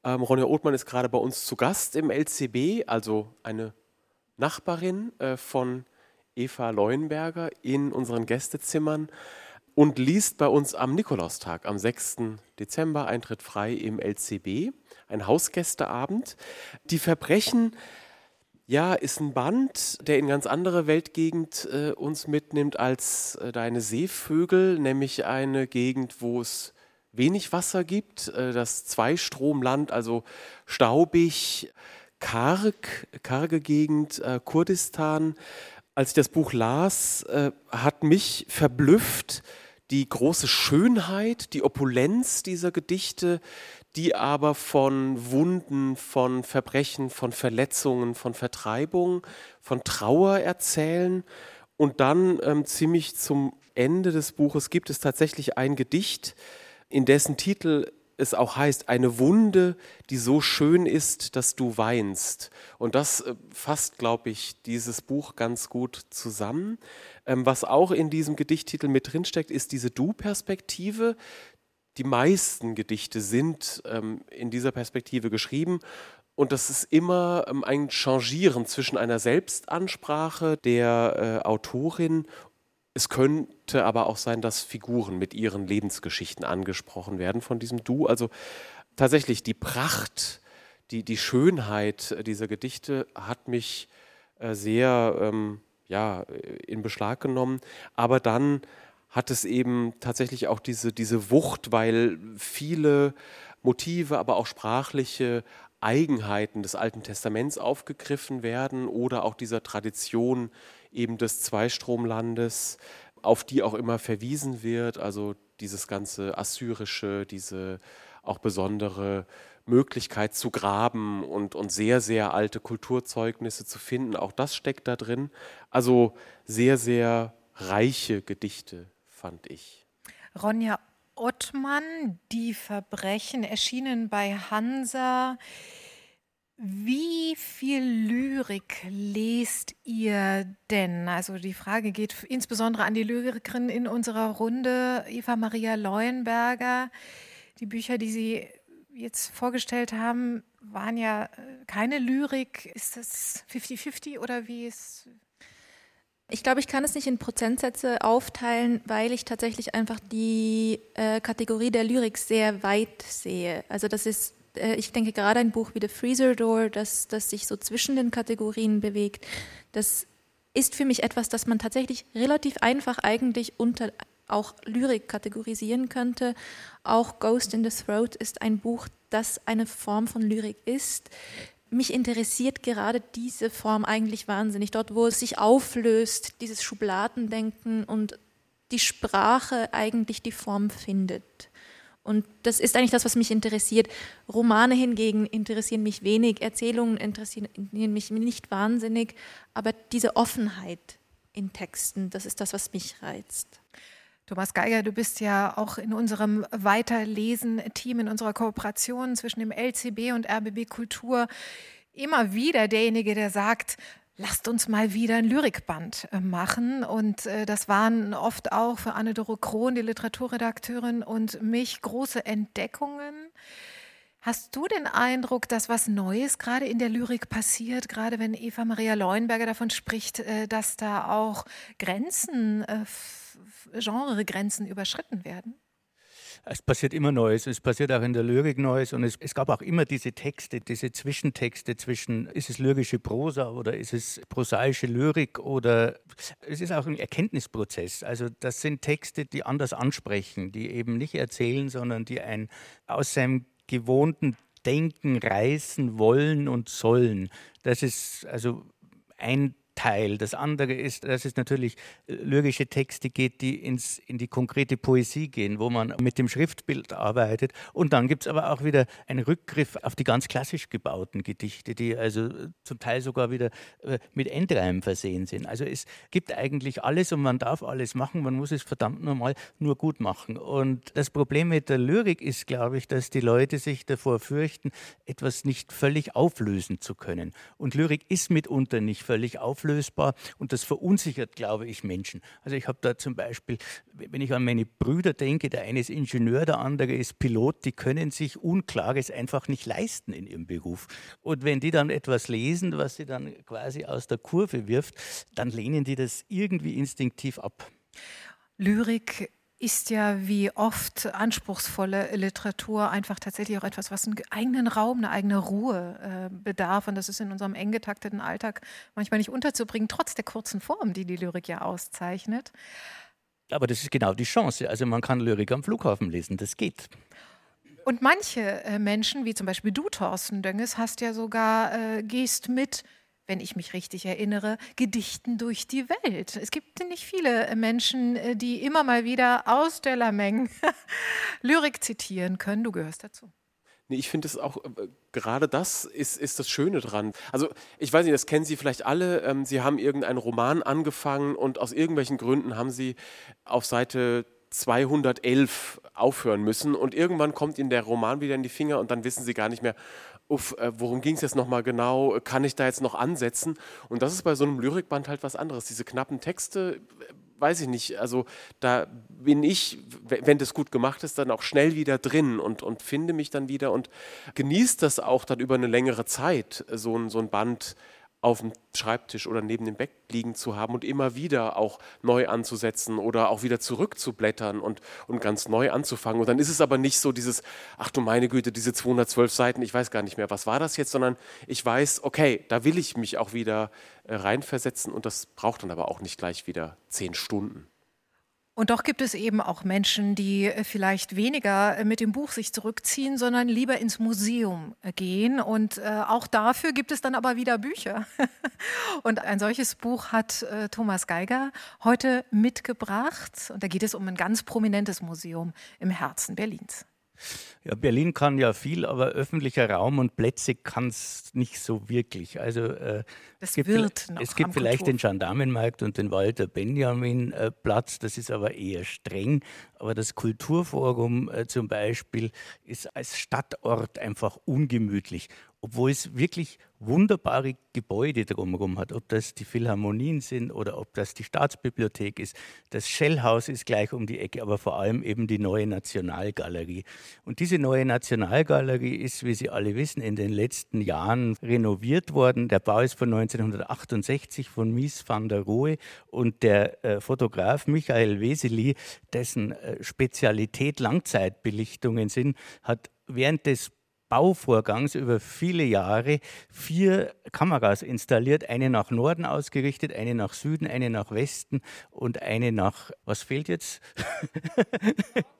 Ähm, Ronja Othmann ist gerade bei uns zu Gast im LCB, also eine Nachbarin äh, von Eva Leuenberger in unseren Gästezimmern und liest bei uns am Nikolaustag, am 6. Dezember, Eintritt frei im LCB, ein Hausgästeabend. Die Verbrechen, ja, ist ein Band, der in ganz andere Weltgegend äh, uns mitnimmt als äh, deine Seevögel, nämlich eine Gegend, wo es wenig Wasser gibt, äh, das Zweistromland, also staubig, karg, karge Gegend, äh, Kurdistan. Als ich das Buch las, äh, hat mich verblüfft, die große Schönheit, die Opulenz dieser Gedichte, die aber von Wunden, von Verbrechen, von Verletzungen, von Vertreibung, von Trauer erzählen. Und dann ähm, ziemlich zum Ende des Buches gibt es tatsächlich ein Gedicht, in dessen Titel es auch heißt, eine Wunde, die so schön ist, dass du weinst. Und das äh, fasst, glaube ich, dieses Buch ganz gut zusammen. Ähm, was auch in diesem Gedichttitel mit drinsteckt, ist diese Du-Perspektive. Die meisten Gedichte sind ähm, in dieser Perspektive geschrieben. Und das ist immer ähm, ein Changieren zwischen einer Selbstansprache der äh, Autorin es könnte aber auch sein, dass Figuren mit ihren Lebensgeschichten angesprochen werden von diesem Du. Also tatsächlich die Pracht, die, die Schönheit dieser Gedichte hat mich äh, sehr ähm, ja, in Beschlag genommen. Aber dann hat es eben tatsächlich auch diese, diese Wucht, weil viele Motive, aber auch sprachliche Eigenheiten des Alten Testaments aufgegriffen werden oder auch dieser Tradition eben des Zweistromlandes, auf die auch immer verwiesen wird, also dieses ganze assyrische, diese auch besondere Möglichkeit zu graben und, und sehr, sehr alte Kulturzeugnisse zu finden, auch das steckt da drin. Also sehr, sehr reiche Gedichte, fand ich. Ronja Ottmann, Die Verbrechen, erschienen bei Hansa. Wie viel Lyrik lest ihr denn? Also die Frage geht insbesondere an die Lyrikerin in unserer Runde, Eva Maria Leuenberger. Die Bücher, die Sie jetzt vorgestellt haben, waren ja äh, keine Lyrik. Ist das 50-50 oder wie ist. Ich glaube, ich kann es nicht in Prozentsätze aufteilen, weil ich tatsächlich einfach die äh, Kategorie der Lyrik sehr weit sehe. Also das ist ich denke gerade ein Buch wie The Freezer Door, das, das sich so zwischen den Kategorien bewegt, das ist für mich etwas, das man tatsächlich relativ einfach eigentlich unter auch Lyrik kategorisieren könnte. Auch Ghost in the Throat ist ein Buch, das eine Form von Lyrik ist. Mich interessiert gerade diese Form eigentlich wahnsinnig. Dort, wo es sich auflöst, dieses Schubladendenken und die Sprache eigentlich die Form findet. Und das ist eigentlich das, was mich interessiert. Romane hingegen interessieren mich wenig, Erzählungen interessieren mich nicht wahnsinnig, aber diese Offenheit in Texten, das ist das, was mich reizt. Thomas Geiger, du bist ja auch in unserem Weiterlesen-Team, in unserer Kooperation zwischen dem LCB und RBB Kultur immer wieder derjenige, der sagt, lasst uns mal wieder ein Lyrikband äh, machen. Und äh, das waren oft auch für Anne-Doro Krohn, die Literaturredakteurin, und mich große Entdeckungen. Hast du den Eindruck, dass was Neues gerade in der Lyrik passiert, gerade wenn Eva Maria Leuenberger davon spricht, äh, dass da auch Grenzen Genregrenzen überschritten werden? Es passiert immer Neues, es passiert auch in der Lyrik Neues und es, es, gab auch immer diese Texte, diese Zwischentexte zwischen, ist es lyrische Prosa oder ist es prosaische Lyrik oder es ist auch ein Erkenntnisprozess. Also das sind Texte, die anders ansprechen, die eben nicht erzählen, sondern die einen aus seinem gewohnten Denken reißen wollen und sollen. Das ist also ein Teil. Das andere ist, dass es natürlich äh, lyrische Texte geht, die ins, in die konkrete Poesie gehen, wo man mit dem Schriftbild arbeitet. Und dann gibt es aber auch wieder einen Rückgriff auf die ganz klassisch gebauten Gedichte, die also äh, zum Teil sogar wieder äh, mit Endreimen versehen sind. Also es gibt eigentlich alles und man darf alles machen, man muss es verdammt normal nur gut machen. Und das Problem mit der Lyrik ist, glaube ich, dass die Leute sich davor fürchten, etwas nicht völlig auflösen zu können. Und Lyrik ist mitunter nicht völlig auflösbar auflösbar und das verunsichert, glaube ich, Menschen. Also ich habe da zum Beispiel, wenn ich an meine Brüder denke, der eine ist Ingenieur, der andere ist Pilot, die können sich Unklares einfach nicht leisten in ihrem Beruf. Und wenn die dann etwas lesen, was sie dann quasi aus der Kurve wirft, dann lehnen die das irgendwie instinktiv ab. Lyrik ist ja wie oft anspruchsvolle Literatur einfach tatsächlich auch etwas, was einen eigenen Raum, eine eigene Ruhe äh, bedarf. Und das ist in unserem eng getakteten Alltag manchmal nicht unterzubringen, trotz der kurzen Form, die die Lyrik ja auszeichnet. Aber das ist genau die Chance. Also man kann Lyrik am Flughafen lesen, das geht. Und manche äh, Menschen, wie zum Beispiel du, Thorsten Dönges, hast ja sogar, äh, gehst mit wenn ich mich richtig erinnere, Gedichten durch die Welt. Es gibt nicht viele Menschen, äh, die immer mal wieder aus der Lameng *laughs* Lyrik zitieren können. Du gehörst dazu. Nee, ich finde es auch, äh, gerade das ist, ist das Schöne dran. Also ich weiß nicht, das kennen Sie vielleicht alle. Ähm, Sie haben irgendeinen Roman angefangen und aus irgendwelchen Gründen haben Sie auf Seite 211 aufhören müssen und irgendwann kommt Ihnen der Roman wieder in die Finger und dann wissen Sie gar nicht mehr, uff, äh, worum ging es jetzt nochmal genau, kann ich da jetzt noch ansetzen? Und das ist bei so einem Lyrikband halt was anderes. Diese knappen Texte, äh, weiß ich nicht, also da bin ich, wenn das gut gemacht ist, dann auch schnell wieder drin und, und finde mich dann wieder und genieße das auch dann über eine längere Zeit, so ein, so ein Band auf dem Schreibtisch oder neben dem Bett liegen zu haben und immer wieder auch neu anzusetzen oder auch wieder zurückzublättern und, und ganz neu anzufangen. Und dann ist es aber nicht so dieses, ach du meine Güte, diese 212 Seiten, ich weiß gar nicht mehr, was war das jetzt, sondern ich weiß, okay, da will ich mich auch wieder äh, reinversetzen und das braucht dann aber auch nicht gleich wieder zehn Stunden. Und doch gibt es eben auch Menschen, die äh, vielleicht weniger äh, mit dem Buch sich zurückziehen, sondern lieber ins Museum äh, gehen. Und auch dafür gibt es dann aber wieder Bücher. *laughs* Und ein solches Buch hat Thomas Geiger heute mitgebracht. Und da geht es um ein ganz prominentes Museum im Herzen Berlins. Ja, Berlin kann ja viel, aber öffentlicher Raum und Plätze kann es nicht so wirklich. Also äh, es gibt, es gibt vielleicht den Gendarmenmarkt und den Walter Benjamin äh, Platz, das ist aber eher streng. Aber das Kulturforum äh, zum Beispiel ist als Stadtort einfach ungemütlich obwohl es wirklich wunderbare Gebäude drumherum hat, ob das die Philharmonien sind oder ob das die Staatsbibliothek ist. Das Shellhaus ist gleich um die Ecke, aber vor allem eben die neue Nationalgalerie. Und diese neue Nationalgalerie ist, wie Sie alle wissen, in den letzten Jahren renoviert worden. Der Bau ist von 1968 von Mies van der Rohe und der äh, Fotograf Michael Weseli, dessen äh, Spezialität Langzeitbelichtungen sind, hat während des Bauvorgangs über viele Jahre vier Kameras installiert, eine nach Norden ausgerichtet, eine nach Süden, eine nach Westen und eine nach, was fehlt jetzt? *laughs*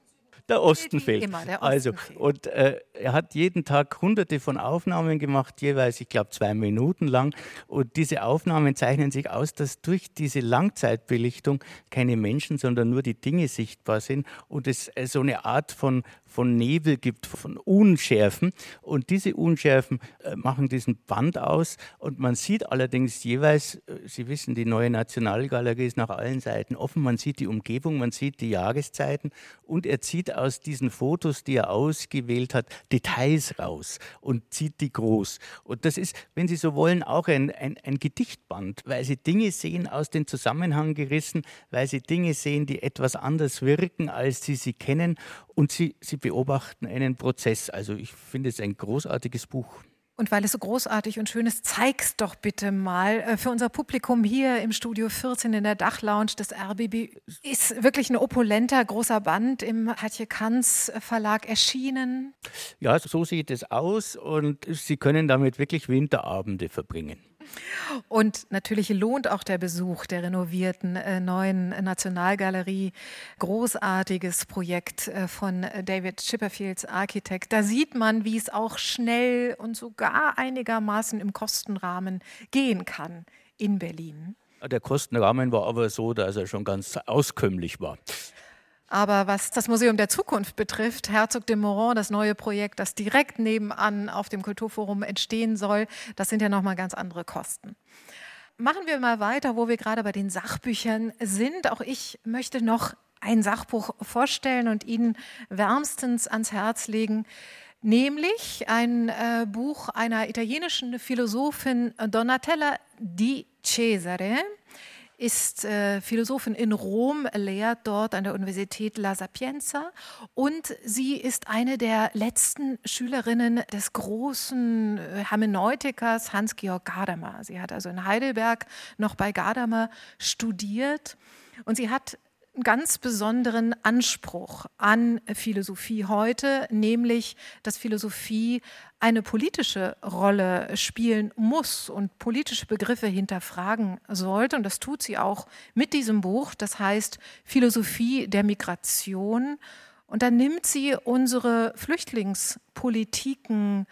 Der Osten fehlt. Immer, der Osten also, fehlt. und äh, er hat jeden Tag hunderte von Aufnahmen gemacht, jeweils, ich glaube, zwei Minuten lang. Und diese Aufnahmen zeichnen sich aus, dass durch diese Langzeitbelichtung keine Menschen, sondern nur die Dinge sichtbar sind und es äh, so eine Art von, von Nebel gibt, von Unschärfen. Und diese Unschärfen äh, machen diesen Band aus. Und man sieht allerdings jeweils, äh, Sie wissen, die neue Nationalgalerie ist nach allen Seiten offen. Man sieht die Umgebung, man sieht die Jahreszeiten und er zieht aus diesen Fotos, die er ausgewählt hat, Details raus und zieht die groß. Und das ist, wenn Sie so wollen, auch ein, ein, ein Gedichtband, weil Sie Dinge sehen aus dem Zusammenhang gerissen, weil Sie Dinge sehen, die etwas anders wirken, als Sie sie kennen und Sie, Sie beobachten einen Prozess. Also ich finde es ein großartiges Buch. Und weil es so großartig und schön ist, zeig's doch bitte mal äh, für unser Publikum hier im Studio 14 in der Dachlounge des RBB. Ist wirklich ein opulenter, großer Band im Hatje Kanz Verlag erschienen. Ja, so sieht es aus und Sie können damit wirklich Winterabende verbringen. Und natürlich lohnt auch der Besuch der renovierten äh, neuen Nationalgalerie. Großartiges Projekt äh, von David Chipperfields Architekt. Da sieht man, wie es auch schnell und sogar einigermaßen im Kostenrahmen gehen kann in Berlin. Der Kostenrahmen war aber so, dass er schon ganz auskömmlich war. Aber was das Museum der Zukunft betrifft, Herzog de Moron, das neue Projekt, das direkt nebenan auf dem Kulturforum entstehen soll, das sind ja nochmal ganz andere Kosten. Machen wir mal weiter, wo wir gerade bei den Sachbüchern sind. Auch ich möchte noch ein Sachbuch vorstellen und Ihnen wärmstens ans Herz legen, nämlich ein äh, Buch einer italienischen Philosophin Donatella di Cesare ist äh, Philosophin in Rom, lehrt dort an der Universität La Sapienza und sie ist eine der letzten Schülerinnen des großen äh, Hermeneutikers Hans-Georg Gadamer. Sie hat also in Heidelberg noch bei Gadamer studiert und sie hat einen ganz besonderen Anspruch an Philosophie heute, nämlich dass Philosophie eine politische Rolle spielen muss und politische Begriffe hinterfragen sollte. Und das tut sie auch mit diesem Buch, das heißt Philosophie der Migration. Und da nimmt sie unsere Flüchtlingspolitiken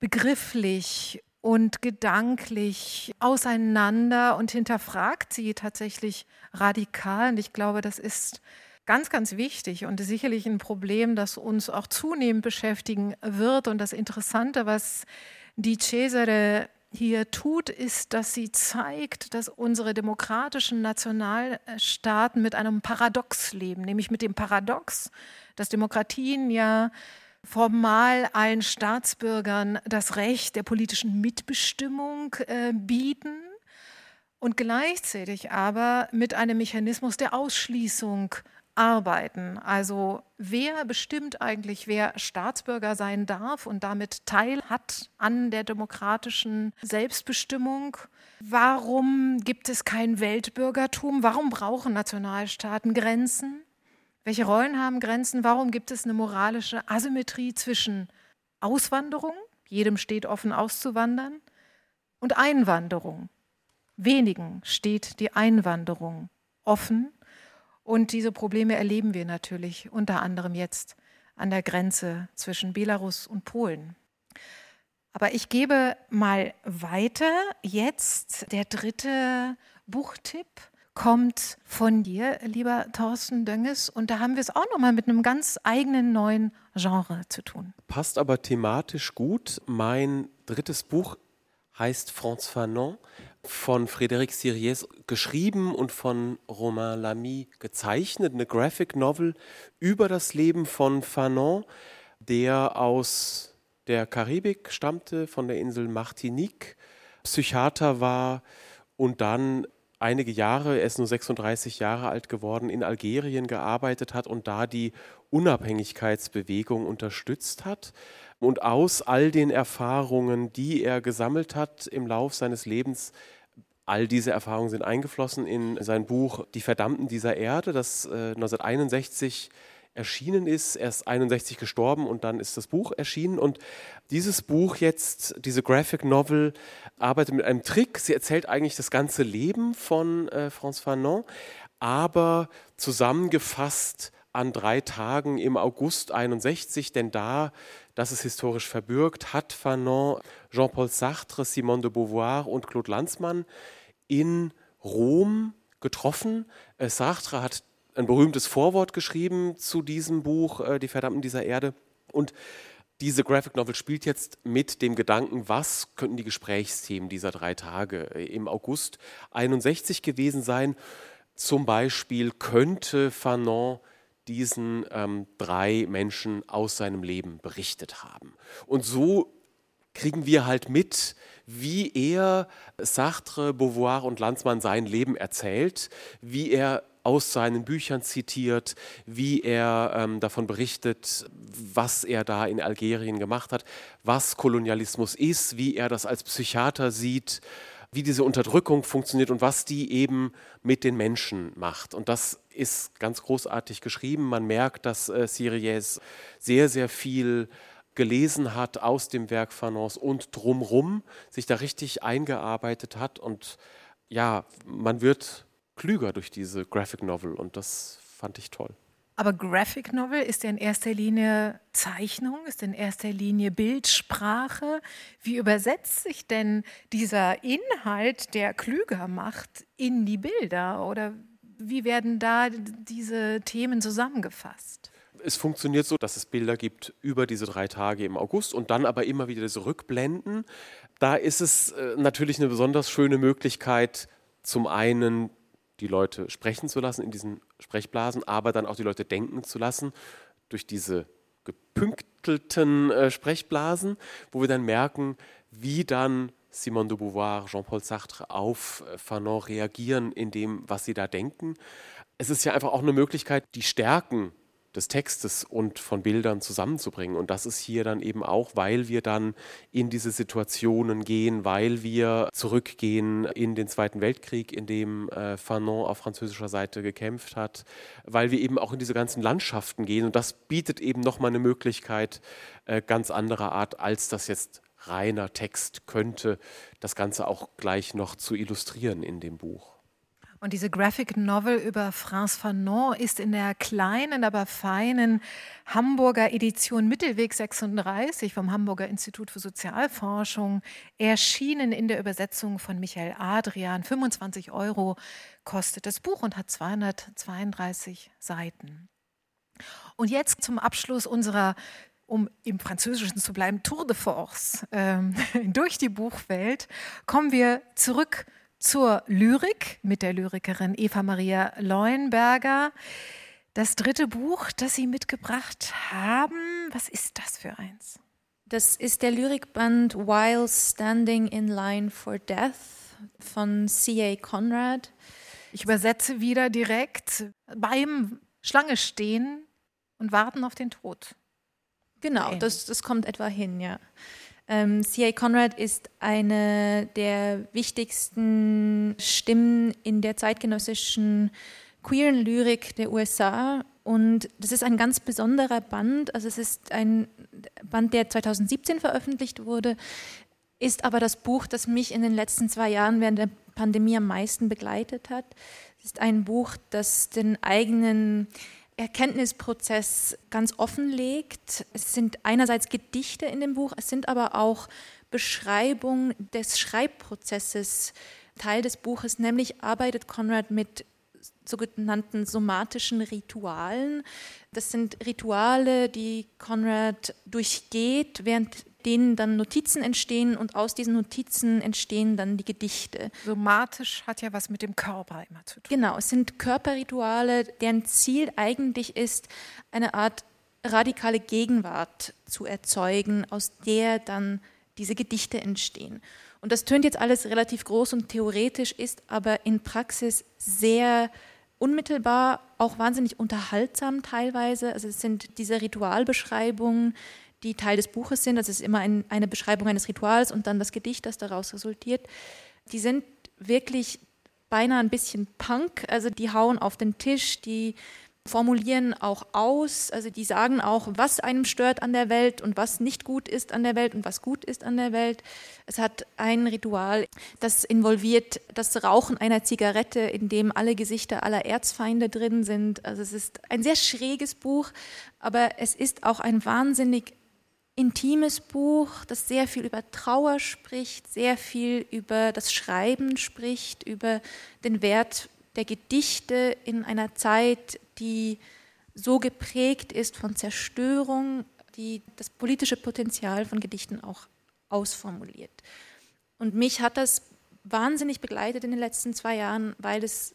begrifflich und gedanklich auseinander und hinterfragt sie tatsächlich radikal. Und ich glaube, das ist ganz, ganz wichtig und sicherlich ein Problem, das uns auch zunehmend beschäftigen wird. Und das Interessante, was die Cesare hier tut, ist, dass sie zeigt, dass unsere demokratischen Nationalstaaten mit einem Paradox leben, nämlich mit dem Paradox, dass Demokratien ja formal allen Staatsbürgern das Recht der politischen Mitbestimmung äh, bieten und gleichzeitig aber mit einem Mechanismus der Ausschließung arbeiten. Also wer bestimmt eigentlich, wer Staatsbürger sein darf und damit Teil hat an der demokratischen Selbstbestimmung? Warum gibt es kein Weltbürgertum? Warum brauchen Nationalstaaten Grenzen? Welche Rollen haben Grenzen? Warum gibt es eine moralische Asymmetrie zwischen Auswanderung, jedem steht offen auszuwandern, und Einwanderung? Wenigen steht die Einwanderung offen. Und diese Probleme erleben wir natürlich unter anderem jetzt an der Grenze zwischen Belarus und Polen. Aber ich gebe mal weiter. Jetzt der dritte Buchtipp kommt von dir, lieber Thorsten Dönges. Und da haben wir es auch nochmal mit einem ganz eigenen neuen Genre zu tun. Passt aber thematisch gut. Mein drittes Buch heißt Franz Fanon, von Frédéric Siriès geschrieben und von Romain Lamy gezeichnet. Eine Graphic Novel über das Leben von Fanon, der aus der Karibik stammte, von der Insel Martinique, Psychiater war und dann einige Jahre, er ist nur 36 Jahre alt geworden, in Algerien gearbeitet hat und da die Unabhängigkeitsbewegung unterstützt hat. Und aus all den Erfahrungen, die er gesammelt hat im Lauf seines Lebens, all diese Erfahrungen sind eingeflossen in sein Buch Die Verdammten dieser Erde, das äh, 1961 erschienen ist. Er ist 61 gestorben und dann ist das Buch erschienen. Und dieses Buch jetzt, diese Graphic Novel, arbeitet mit einem Trick. Sie erzählt eigentlich das ganze Leben von äh, François Fanon, aber zusammengefasst an drei Tagen im August 61, denn da, das ist historisch verbürgt, hat Fanon Jean-Paul Sartre, Simone de Beauvoir und Claude Lanzmann in Rom getroffen. Äh, Sartre hat ein berühmtes Vorwort geschrieben zu diesem Buch, äh, Die Verdammten dieser Erde. Und diese Graphic Novel spielt jetzt mit dem Gedanken, was könnten die Gesprächsthemen dieser drei Tage äh, im August 61 gewesen sein. Zum Beispiel könnte Fanon diesen ähm, drei Menschen aus seinem Leben berichtet haben. Und so kriegen wir halt mit, wie er Sartre, Beauvoir und Landsmann sein Leben erzählt, wie er aus seinen Büchern zitiert, wie er ähm, davon berichtet, was er da in Algerien gemacht hat, was Kolonialismus ist, wie er das als Psychiater sieht, wie diese Unterdrückung funktioniert und was die eben mit den Menschen macht. Und das ist ganz großartig geschrieben. Man merkt, dass äh, Sirius sehr, sehr viel gelesen hat aus dem Werk Fanons und drumrum sich da richtig eingearbeitet hat. Und ja, man wird klüger durch diese Graphic Novel und das fand ich toll. Aber Graphic Novel ist ja in erster Linie Zeichnung, ist in erster Linie Bildsprache. Wie übersetzt sich denn dieser Inhalt, der klüger macht, in die Bilder? Oder wie werden da diese Themen zusammengefasst? Es funktioniert so, dass es Bilder gibt über diese drei Tage im August und dann aber immer wieder diese Rückblenden. Da ist es äh, natürlich eine besonders schöne Möglichkeit, zum einen die Leute sprechen zu lassen in diesen Sprechblasen, aber dann auch die Leute denken zu lassen durch diese gepünktelten äh, Sprechblasen, wo wir dann merken, wie dann Simone de Beauvoir, Jean-Paul Sartre auf äh, Fanon reagieren in dem, was sie da denken. Es ist ja einfach auch eine Möglichkeit, die Stärken des Textes und von Bildern zusammenzubringen. Und das ist hier dann eben auch, weil wir dann in diese Situationen gehen, weil wir zurückgehen in den Zweiten Weltkrieg, in dem äh, Fanon auf französischer Seite gekämpft hat, weil wir eben auch in diese ganzen Landschaften gehen. Und das bietet eben nochmal eine Möglichkeit äh, ganz anderer Art, als das jetzt reiner Text könnte, das Ganze auch gleich noch zu illustrieren in dem Buch. Und diese Graphic Novel über France Fanon ist in der kleinen, aber feinen Hamburger Edition Mittelweg 36 vom Hamburger Institut für Sozialforschung erschienen in der Übersetzung von Michael Adrian. 25 Euro kostet das Buch und hat 232 Seiten. Und jetzt zum Abschluss unserer um im Französischen zu bleiben, Tour de Force äh, *laughs* durch die Buchwelt, kommen wir zurück zur Lyrik mit der Lyrikerin Eva Maria Leuenberger. Das dritte Buch, das Sie mitgebracht haben, was ist das für eins? Das ist der Lyrikband While Standing in Line for Death von C.A. Conrad. Ich übersetze wieder direkt beim Schlange stehen und warten auf den Tod. Genau, das, das kommt etwa hin, ja. Ähm, C.A. Conrad ist eine der wichtigsten Stimmen in der zeitgenössischen queeren Lyrik der USA. Und das ist ein ganz besonderer Band. Also es ist ein Band, der 2017 veröffentlicht wurde, ist aber das Buch, das mich in den letzten zwei Jahren während der Pandemie am meisten begleitet hat. Es ist ein Buch, das den eigenen Erkenntnisprozess ganz offen legt. Es sind einerseits Gedichte in dem Buch, es sind aber auch Beschreibungen des Schreibprozesses Teil des Buches, nämlich arbeitet Konrad mit sogenannten somatischen Ritualen. Das sind Rituale, die Konrad durchgeht, während denen dann Notizen entstehen und aus diesen Notizen entstehen dann die Gedichte. Somatisch hat ja was mit dem Körper immer zu tun. Genau, es sind Körperrituale, deren Ziel eigentlich ist, eine Art radikale Gegenwart zu erzeugen, aus der dann diese Gedichte entstehen. Und das tönt jetzt alles relativ groß und theoretisch, ist aber in Praxis sehr unmittelbar, auch wahnsinnig unterhaltsam teilweise. Also es sind diese Ritualbeschreibungen, die Teil des Buches sind. Das ist immer ein, eine Beschreibung eines Rituals und dann das Gedicht, das daraus resultiert. Die sind wirklich beinahe ein bisschen Punk, also die hauen auf den Tisch, die formulieren auch aus, also die sagen auch, was einem stört an der Welt und was nicht gut ist an der Welt und was gut ist an der Welt. Es hat ein Ritual, das involviert das Rauchen einer Zigarette, in dem alle Gesichter aller Erzfeinde drin sind. Also es ist ein sehr schräges Buch, aber es ist auch ein wahnsinnig intimes Buch, das sehr viel über Trauer spricht, sehr viel über das Schreiben spricht, über den Wert der Gedichte in einer Zeit, die so geprägt ist von Zerstörung, die das politische Potenzial von Gedichten auch ausformuliert. Und mich hat das wahnsinnig begleitet in den letzten zwei Jahren, weil es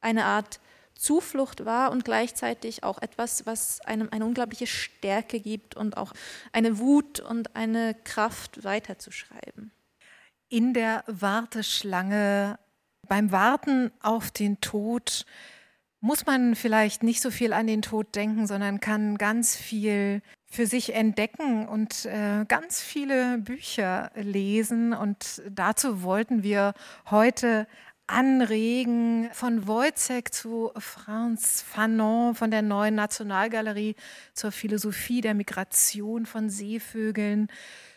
eine Art Zuflucht war und gleichzeitig auch etwas, was einem eine unglaubliche Stärke gibt und auch eine Wut und eine Kraft weiterzuschreiben. In der Warteschlange, beim Warten auf den Tod, muss man vielleicht nicht so viel an den Tod denken, sondern kann ganz viel für sich entdecken und äh, ganz viele Bücher lesen. Und dazu wollten wir heute anregen, von Wojciech zu Franz Fanon, von der neuen Nationalgalerie zur Philosophie der Migration von Seevögeln,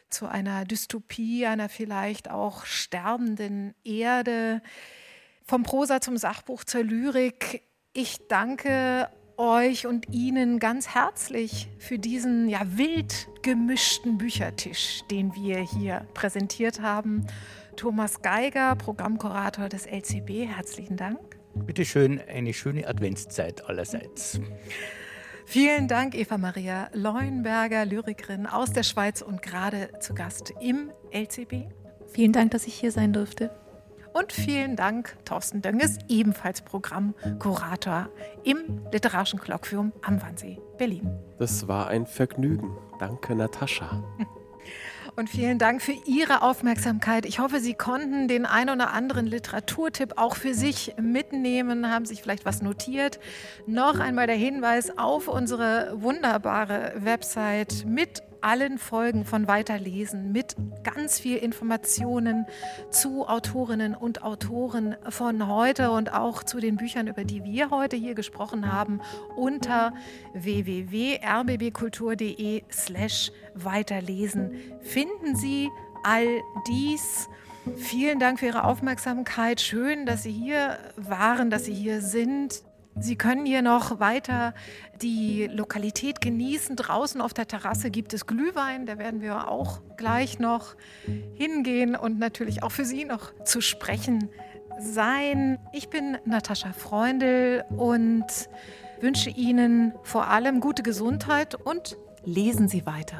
zu einer Dystopie, einer vielleicht auch sterbenden Erde, vom Prosa zum Sachbuch zur Lyrik ich danke euch und Ihnen ganz herzlich für diesen ja wild gemischten Büchertisch, den wir hier präsentiert haben. Thomas Geiger, Programmkurator des LCB, herzlichen Dank. Bitte schön, eine schöne Adventszeit allerseits. Vielen Dank, Eva Maria Leuenberger, Lyrikerin aus der Schweiz und gerade zu Gast im LCB. Vielen Dank, dass ich hier sein durfte. Und vielen Dank, Thorsten Dönges, ebenfalls Programmkurator im Literarischen Kolloquium am Wannsee, Berlin. Das war ein Vergnügen. Danke, Natascha. *laughs* Und vielen Dank für Ihre Aufmerksamkeit. Ich hoffe, Sie konnten den ein oder anderen Literaturtipp auch für sich mitnehmen, haben sich vielleicht was notiert. Noch einmal der Hinweis auf unsere wunderbare Website mit allen Folgen von Weiterlesen mit ganz viel Informationen zu Autorinnen und Autoren von heute und auch zu den Büchern, über die wir heute hier gesprochen haben, unter www.rbbkultur.de slash weiterlesen finden Sie all dies. Vielen Dank für Ihre Aufmerksamkeit. Schön, dass Sie hier waren, dass Sie hier sind. Sie können hier noch weiter die Lokalität genießen. Draußen auf der Terrasse gibt es Glühwein, da werden wir auch gleich noch hingehen und natürlich auch für Sie noch zu sprechen sein. Ich bin Natascha Freundl und wünsche Ihnen vor allem gute Gesundheit und lesen Sie weiter.